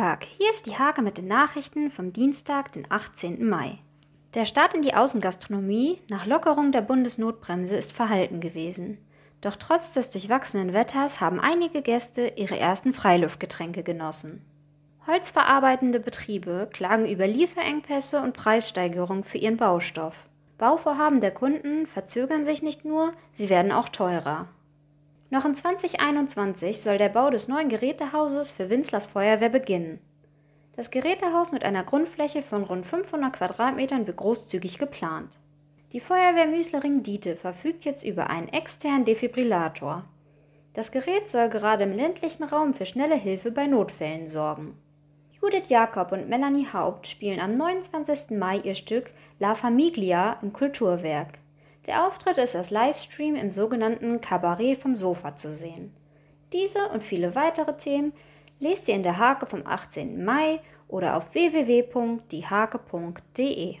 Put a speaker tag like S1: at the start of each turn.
S1: Tag, hier ist die Hake mit den Nachrichten vom Dienstag, den 18. Mai. Der Start in die Außengastronomie nach Lockerung der Bundesnotbremse ist verhalten gewesen. Doch trotz des durchwachsenen Wetters haben einige Gäste ihre ersten Freiluftgetränke genossen. Holzverarbeitende Betriebe klagen über Lieferengpässe und Preissteigerungen für ihren Baustoff. Bauvorhaben der Kunden verzögern sich nicht nur, sie werden auch teurer. Noch in 2021 soll der Bau des neuen Gerätehauses für Winslers Feuerwehr beginnen. Das Gerätehaus mit einer Grundfläche von rund 500 Quadratmetern wird großzügig geplant. Die Feuerwehr Müslering-Diete verfügt jetzt über einen externen Defibrillator. Das Gerät soll gerade im ländlichen Raum für schnelle Hilfe bei Notfällen sorgen. Judith Jakob und Melanie Haupt spielen am 29. Mai ihr Stück La Famiglia im Kulturwerk. Der Auftritt ist als Livestream im sogenannten Kabarett vom Sofa zu sehen. Diese und viele weitere Themen lest ihr in der Hake vom 18. Mai oder auf www.diehake.de.